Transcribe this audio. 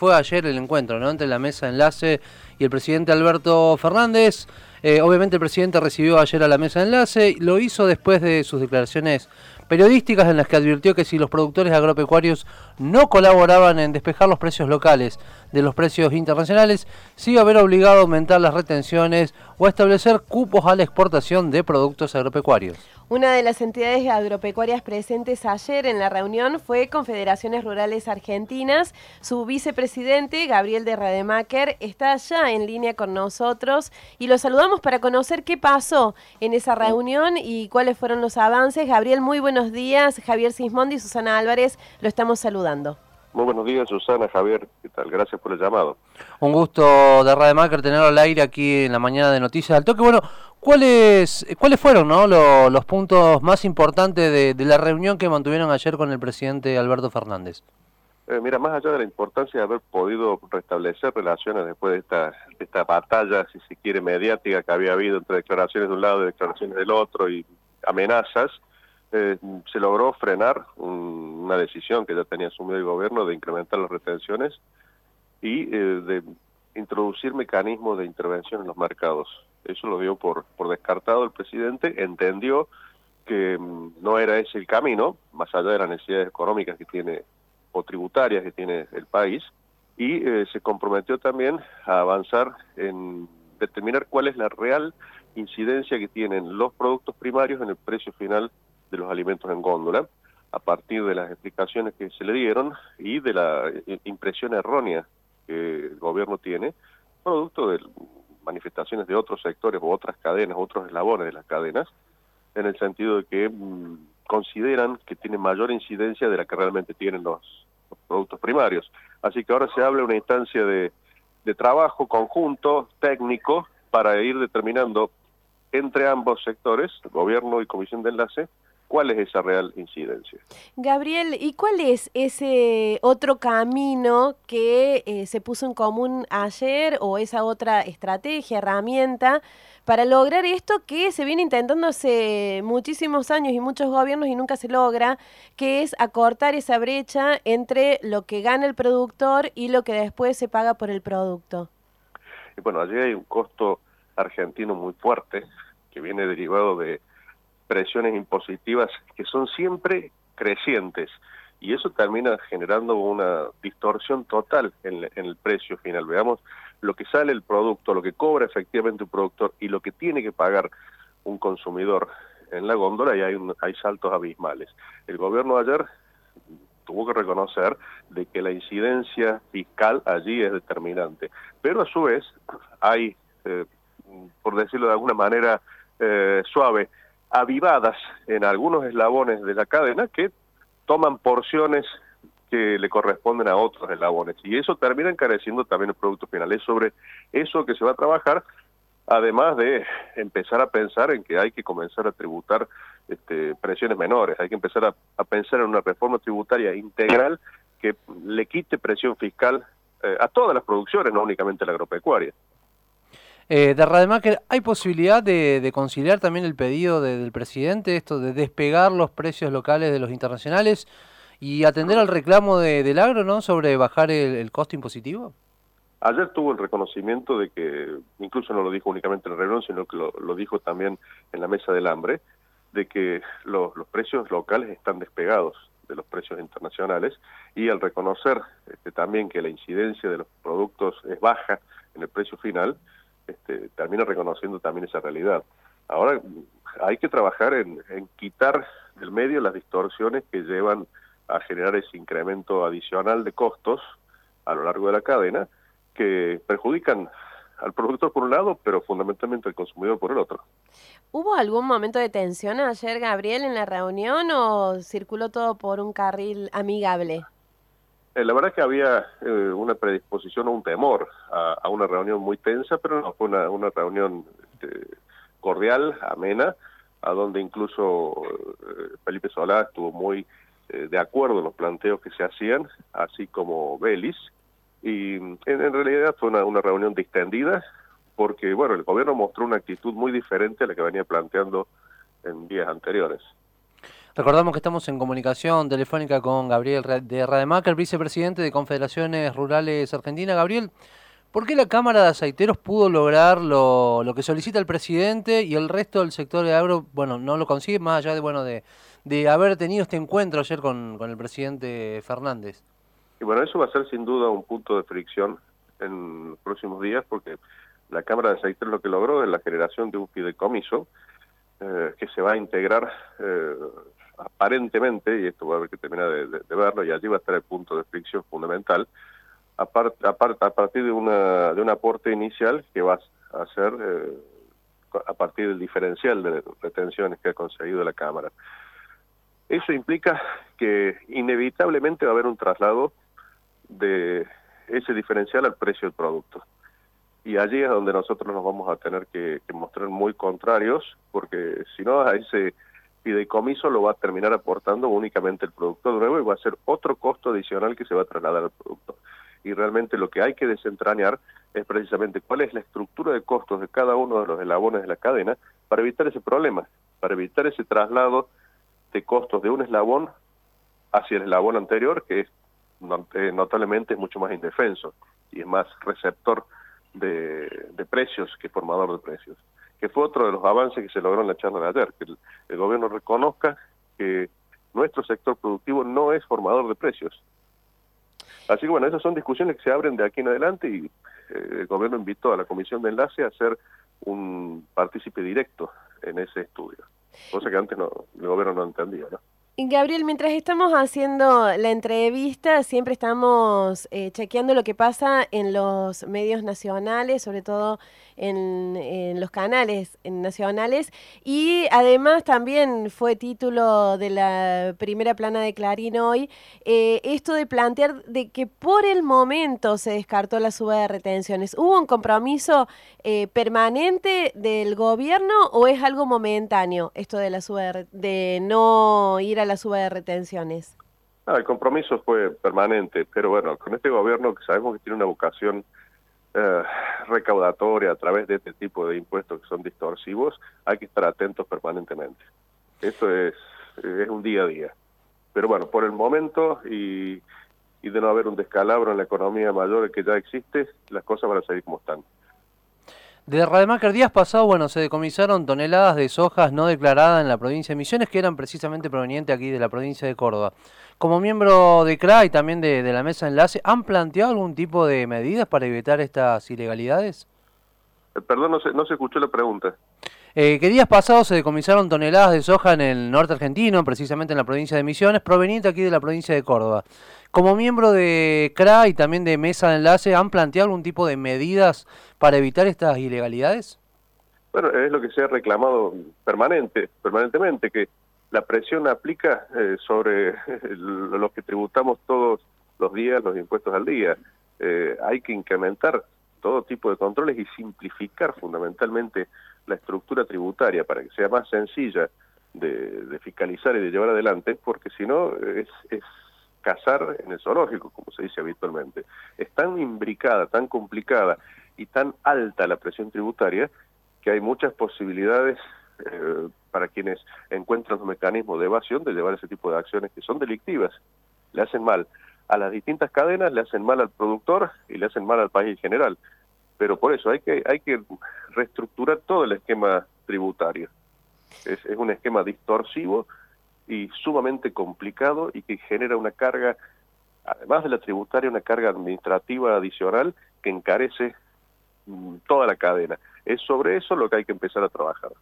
Fue ayer el encuentro ¿no? entre la mesa de enlace y el presidente Alberto Fernández. Eh, obviamente el presidente recibió ayer a la mesa de enlace, lo hizo después de sus declaraciones periodísticas en las que advirtió que si los productores agropecuarios no colaboraban en despejar los precios locales de los precios internacionales, a haber obligado a aumentar las retenciones o a establecer cupos a la exportación de productos agropecuarios. Una de las entidades agropecuarias presentes ayer en la reunión fue Confederaciones Rurales Argentinas. Su vicepresidente, Gabriel de Rademacher, está ya en línea con nosotros y lo saludamos para conocer qué pasó en esa reunión y cuáles fueron los avances. Gabriel, muy buenos días. Javier Sismondi y Susana Álvarez lo estamos saludando. Muy buenos días, Susana, Javier, ¿qué tal? Gracias por el llamado. Un gusto de Rademacher tenerlo al aire aquí en la mañana de Noticias al Toque. Bueno, ¿cuáles cuáles fueron ¿no? los, puntos más importantes de, la reunión que mantuvieron ayer con el presidente Alberto Fernández? Eh, mira, más allá de la importancia de haber podido restablecer relaciones después de esta, de esta batalla, si se quiere, mediática que había habido entre declaraciones de un lado y declaraciones del otro y amenazas, eh, se logró frenar una decisión que ya tenía asumido el gobierno de incrementar las retenciones y eh, de introducir mecanismos de intervención en los mercados. Eso lo dio por, por descartado el presidente, entendió que mm, no era ese el camino, más allá de las necesidades económicas que tiene o tributarias que tiene el país, y eh, se comprometió también a avanzar en determinar cuál es la real incidencia que tienen los productos primarios en el precio final de los alimentos en góndola, a partir de las explicaciones que se le dieron y de la eh, impresión errónea que el gobierno tiene, producto de manifestaciones de otros sectores o otras cadenas, otros eslabones de las cadenas, en el sentido de que mm, consideran que tiene mayor incidencia de la que realmente tienen los, productos primarios. Así que ahora se habla de una instancia de, de trabajo conjunto, técnico, para ir determinando entre ambos sectores, gobierno y comisión de enlace, cuál es esa real incidencia. Gabriel, ¿y cuál es ese otro camino que eh, se puso en común ayer o esa otra estrategia, herramienta para lograr esto que se viene intentando hace muchísimos años y muchos gobiernos y nunca se logra, que es acortar esa brecha entre lo que gana el productor y lo que después se paga por el producto? Y bueno, allí hay un costo argentino muy fuerte que viene derivado de presiones impositivas que son siempre crecientes y eso termina generando una distorsión total en, el precio final. Veamos lo que sale el producto, lo que cobra efectivamente un productor y lo que tiene que pagar un consumidor en la góndola y hay, hay saltos abismales. El gobierno ayer tuvo que reconocer de que la incidencia fiscal allí es determinante, pero a su vez hay, eh, por decirlo de alguna manera eh, suave, avivadas en algunos eslabones de la cadena que toman porciones que le corresponden a otros eslabones y eso termina encareciendo también el producto final. Es sobre eso que se va a trabajar, además de empezar a pensar en que hay que comenzar a tributar este, presiones menores, hay que empezar a, pensar en una reforma tributaria integral que le quite presión fiscal eh, a todas las producciones, no únicamente a la agropecuaria. Eh, de Rademacher, ¿hay posibilidad de, conciliar también el pedido del presidente, esto de despegar los precios locales de los internacionales y atender al reclamo del agro ¿no? sobre bajar el, costo impositivo? Ayer tuvo el reconocimiento de que, incluso no lo dijo únicamente en la reunión, sino que lo, dijo también en la mesa del hambre, de que los precios locales están despegados de los precios internacionales y al reconocer este, también que la incidencia de los productos es baja en el precio final, este, termina reconociendo también esa realidad. Ahora hay que trabajar en, quitar del medio las distorsiones que llevan a generar ese incremento adicional de costos a lo largo de la cadena que perjudican al productor por un lado, pero fundamentalmente al consumidor por el otro. ¿Hubo algún momento de tensión ayer, Gabriel, en la reunión o circuló todo por un carril amigable? Eh, la verdad es que había eh, una predisposición o un temor a, una reunión muy tensa, pero no fue una, reunión este, cordial, amena, a donde incluso eh, Felipe Solá estuvo muy de acuerdo en los planteos que se hacían, así como Belis, y en, realidad fue una, una reunión distendida, porque bueno, el gobierno mostró una actitud muy diferente a la que venía planteando en días anteriores. Recordamos que estamos en comunicación telefónica con Gabriel de Rademacher, vicepresidente de Confederaciones Rurales Argentina. Gabriel, ¿por qué la Cámara de Aceiteros pudo lograr lo, que solicita el presidente y el resto del sector de agro, bueno, no lo consigue más allá de, bueno, de, de haber tenido este encuentro ayer con, con el presidente Fernández? Y bueno, eso va a ser sin duda un punto de fricción en los próximos días porque la Cámara de Aceiteros lo que logró es la generación de un fideicomiso eh, que se va a integrar eh, aparentemente, y esto va a haber que terminar de, verlo, y allí va a estar el punto de fricción fundamental, a, a, partir de, una, de un aporte inicial que va a ser eh, a partir del diferencial de retenciones que ha conseguido la Cámara. Eso implica que inevitablemente va a haber un traslado de ese diferencial al precio del producto y allí es donde nosotros nos vamos a tener que, mostrar muy contrarios, porque si no, a ese fideicomiso lo va a terminar aportando únicamente el producto nuevo y va a ser otro costo adicional que se va a trasladar al producto. Y realmente lo que hay que desentrañar es precisamente cuál es la estructura de costos de cada uno de los eslabones de la cadena para evitar ese problema, para evitar ese traslado de costos de un eslabón hacia el eslabón anterior, que es eh, notablemente es mucho más indefenso y es más receptor de, precios que formador de precios, que fue otro de los avances que se logró en la charla de ayer, que el, gobierno reconozca que nuestro sector productivo no es formador de precios. Así que bueno, esas son discusiones que se abren de aquí en adelante y eh, el gobierno invitó a la comisión de enlace a ser un partícipe directo en ese estudio, cosa que antes no, el gobierno no entendía. ¿no? Gabriel, mientras estamos haciendo la entrevista, siempre estamos eh, chequeando lo que pasa en los medios nacionales, sobre todo en, los canales nacionales. Y además también fue título de la primera plana de Clarín hoy, eh, esto de plantear de que por el momento se descartó la suba de retenciones. ¿Hubo un compromiso eh, permanente del gobierno o es algo momentáneo esto de la suba de, de no ir a la suba de retenciones? el compromiso fue permanente, pero bueno, con este gobierno que sabemos que tiene una vocación eh, recaudatoria a través de este tipo de impuestos que son distorsivos, hay que estar atentos permanentemente. Eso es, es un día a día. Pero bueno, por el momento y, y de no haber un descalabro en la economía mayor que ya existe, las cosas van a seguir como están. De Rademacher días pasado, bueno, se decomisaron toneladas de sojas no declaradas en la provincia de Misiones que eran precisamente provenientes aquí de la provincia de Córdoba. Como miembro de CRA y también de, la mesa de enlace, ¿han planteado algún tipo de medidas para evitar estas ilegalidades? Eh, perdón, no se, no se escuchó la pregunta. Eh, que días pasados se decomisaron toneladas de soja en el norte argentino, precisamente en la provincia de Misiones, proveniente aquí de la provincia de Córdoba. Como miembro de CRA y también de Mesa de Enlace, ¿han planteado algún tipo de medidas para evitar estas ilegalidades? Bueno, es lo que se ha reclamado permanente, permanentemente, que la presión aplica eh, sobre los que tributamos todos los días los impuestos al día. Eh, hay que incrementar todo tipo de controles y simplificar fundamentalmente la estructura tributaria para que sea más sencilla de, fiscalizar y de llevar adelante, porque si no es, es cazar en el zoológico, como se dice habitualmente. Es tan imbricada, tan complicada y tan alta la presión tributaria que hay muchas posibilidades eh, para quienes encuentran un mecanismo de evasión de llevar ese tipo de acciones que son delictivas. Le hacen mal a las distintas cadenas, le hacen mal al productor y le hacen mal al país en general pero por eso hay que, hay que reestructurar todo el esquema tributario. Es, es un esquema distorsivo y sumamente complicado y que genera una carga, además de la tributaria, una carga administrativa adicional que encarece mm, toda la cadena. Es sobre eso lo que hay que empezar a trabajar.